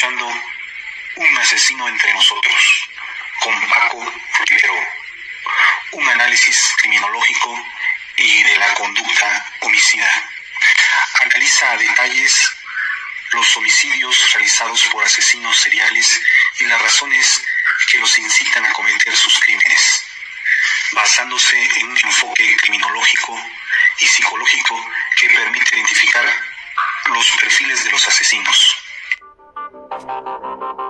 escuchando Un asesino entre nosotros, con Paco Rivero. Un análisis criminológico y de la conducta homicida. Analiza a detalles los homicidios realizados por asesinos seriales y las razones que los incitan a cometer sus crímenes, basándose en un enfoque criminológico y psicológico que permite identificar los perfiles de los asesinos Thank you.